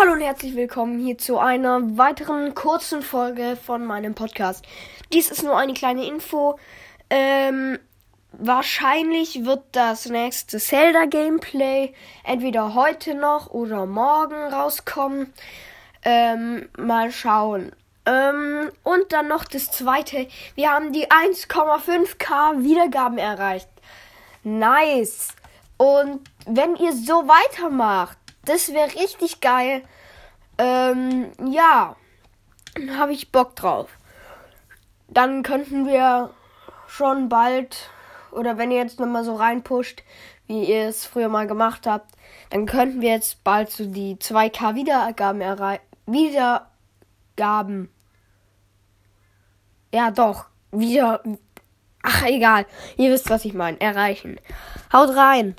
Hallo und herzlich willkommen hier zu einer weiteren kurzen Folge von meinem Podcast. Dies ist nur eine kleine Info. Ähm, wahrscheinlich wird das nächste Zelda Gameplay entweder heute noch oder morgen rauskommen. Ähm, mal schauen. Ähm, und dann noch das zweite. Wir haben die 1,5k Wiedergaben erreicht. Nice. Und wenn ihr so weitermacht, das wäre richtig geil. Ähm, ja, habe ich Bock drauf. Dann könnten wir schon bald, oder wenn ihr jetzt nochmal so reinpusht, wie ihr es früher mal gemacht habt, dann könnten wir jetzt bald so die 2K Wiedergaben erreichen. Wiedergaben. Ja, doch. Wieder. Ach, egal. Ihr wisst, was ich meine. Erreichen. Haut rein.